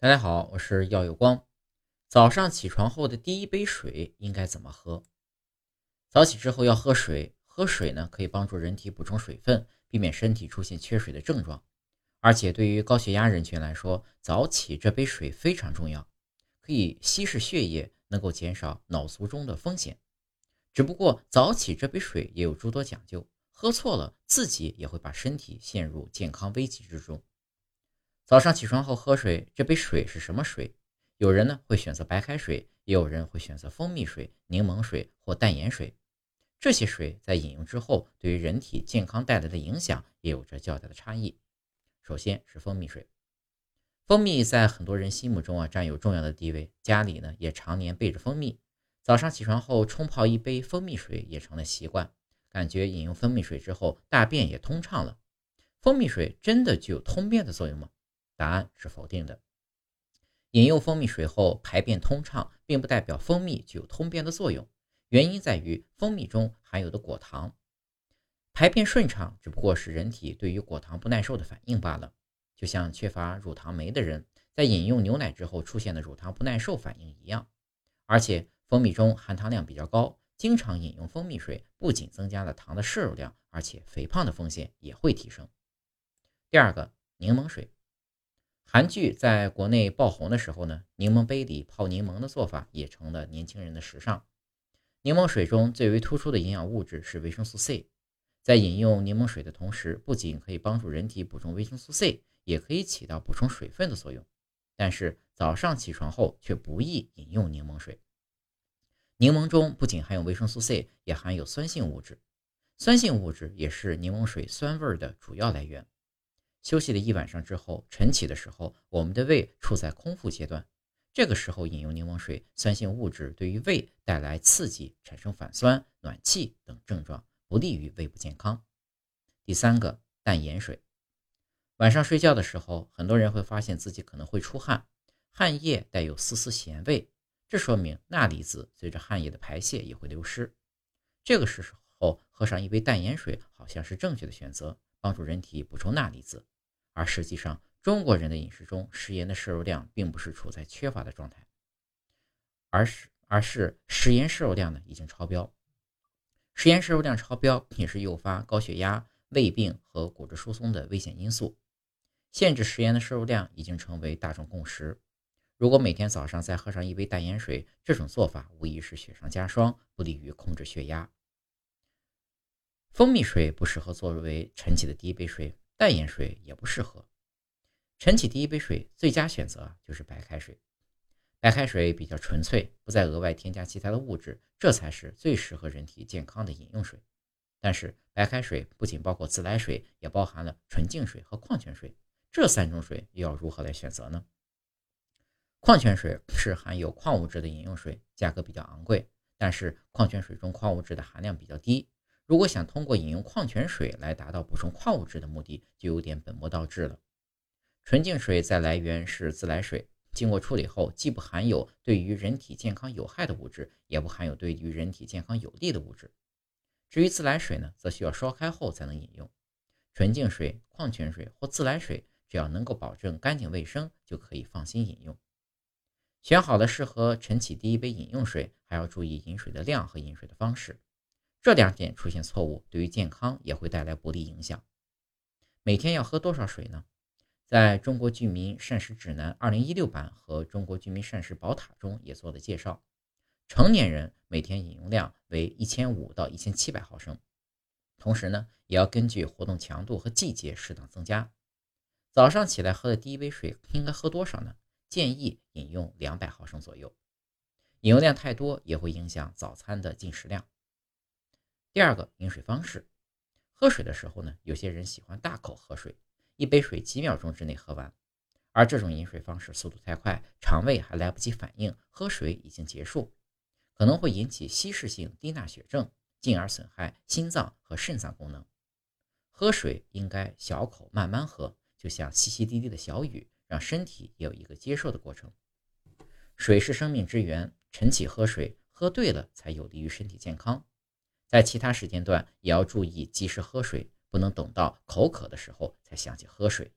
大家好，我是耀有光。早上起床后的第一杯水应该怎么喝？早起之后要喝水，喝水呢可以帮助人体补充水分，避免身体出现缺水的症状。而且对于高血压人群来说，早起这杯水非常重要，可以稀释血液，能够减少脑卒中的风险。只不过早起这杯水也有诸多讲究。喝错了，自己也会把身体陷入健康危机之中。早上起床后喝水，这杯水是什么水？有人呢会选择白开水，也有人会选择蜂蜜水、柠檬水或淡盐水。这些水在饮用之后，对于人体健康带来的影响也有着较大的差异。首先是蜂蜜水，蜂蜜在很多人心目中啊占有重要的地位，家里呢也常年备着蜂蜜。早上起床后冲泡一杯蜂蜜水也成了习惯。感觉饮用蜂蜜水之后，大便也通畅了。蜂蜜水真的具有通便的作用吗？答案是否定的。饮用蜂蜜水后排便通畅，并不代表蜂蜜具有通便的作用。原因在于蜂蜜中含有的果糖，排便顺畅只不过是人体对于果糖不耐受的反应罢了。就像缺乏乳糖酶的人在饮用牛奶之后出现的乳糖不耐受反应一样。而且蜂蜜中含糖量比较高。经常饮用蜂蜜水，不仅增加了糖的摄入量，而且肥胖的风险也会提升。第二个，柠檬水。韩剧在国内爆红的时候呢，柠檬杯里泡柠檬的做法也成了年轻人的时尚。柠檬水中最为突出的营养物质是维生素 C，在饮用柠檬水的同时，不仅可以帮助人体补充维生素 C，也可以起到补充水分的作用。但是早上起床后却不宜饮用柠檬水。柠檬中不仅含有维生素 C，也含有酸性物质。酸性物质也是柠檬水酸味的主要来源。休息了一晚上之后，晨起的时候，我们的胃处在空腹阶段，这个时候饮用柠檬水，酸性物质对于胃带来刺激，产生反酸、暖气等症状，不利于胃部健康。第三个，淡盐水。晚上睡觉的时候，很多人会发现自己可能会出汗，汗液带有丝丝咸味。这说明钠离子随着汗液的排泄也会流失，这个时候喝上一杯淡盐水好像是正确的选择，帮助人体补充钠离子。而实际上，中国人的饮食中食盐的摄入量并不是处在缺乏的状态，而是而是食盐摄入量呢已经超标。食盐摄入量超标也是诱发高血压、胃病和骨质疏松的危险因素。限制食盐的摄入量已经成为大众共识。如果每天早上再喝上一杯淡盐水，这种做法无疑是雪上加霜，不利于控制血压。蜂蜜水不适合作为晨起的第一杯水，淡盐水也不适合。晨起第一杯水最佳选择就是白开水。白开水比较纯粹，不再额外添加其他的物质，这才是最适合人体健康的饮用水。但是白开水不仅包括自来水，也包含了纯净水和矿泉水，这三种水又要如何来选择呢？矿泉水是含有矿物质的饮用水，价格比较昂贵。但是矿泉水中矿物质的含量比较低，如果想通过饮用矿泉水来达到补充矿物质的目的，就有点本末倒置了。纯净水在来源是自来水，经过处理后，既不含有对于人体健康有害的物质，也不含有对于人体健康有利的物质。至于自来水呢，则需要烧开后才能饮用。纯净水、矿泉水或自来水，只要能够保证干净卫生，就可以放心饮用。选好了适合晨起第一杯饮用水，还要注意饮水的量和饮水的方式。这两点出现错误，对于健康也会带来不利影响。每天要喝多少水呢？在中国居民膳食指南二零一六版和中国居民膳食宝塔中也做了介绍。成年人每天饮用量为一千五到一千七百毫升，同时呢，也要根据活动强度和季节适当增加。早上起来喝的第一杯水应该喝多少呢？建议饮用两百毫升左右，饮用量太多也会影响早餐的进食量。第二个饮水方式，喝水的时候呢，有些人喜欢大口喝水，一杯水几秒钟之内喝完，而这种饮水方式速度太快，肠胃还来不及反应，喝水已经结束，可能会引起稀释性低钠血症，进而损害心脏和肾脏功能。喝水应该小口慢慢喝，就像淅淅沥沥的小雨。让身体也有一个接受的过程。水是生命之源，晨起喝水，喝对了才有利于身体健康。在其他时间段也要注意及时喝水，不能等到口渴的时候才想起喝水。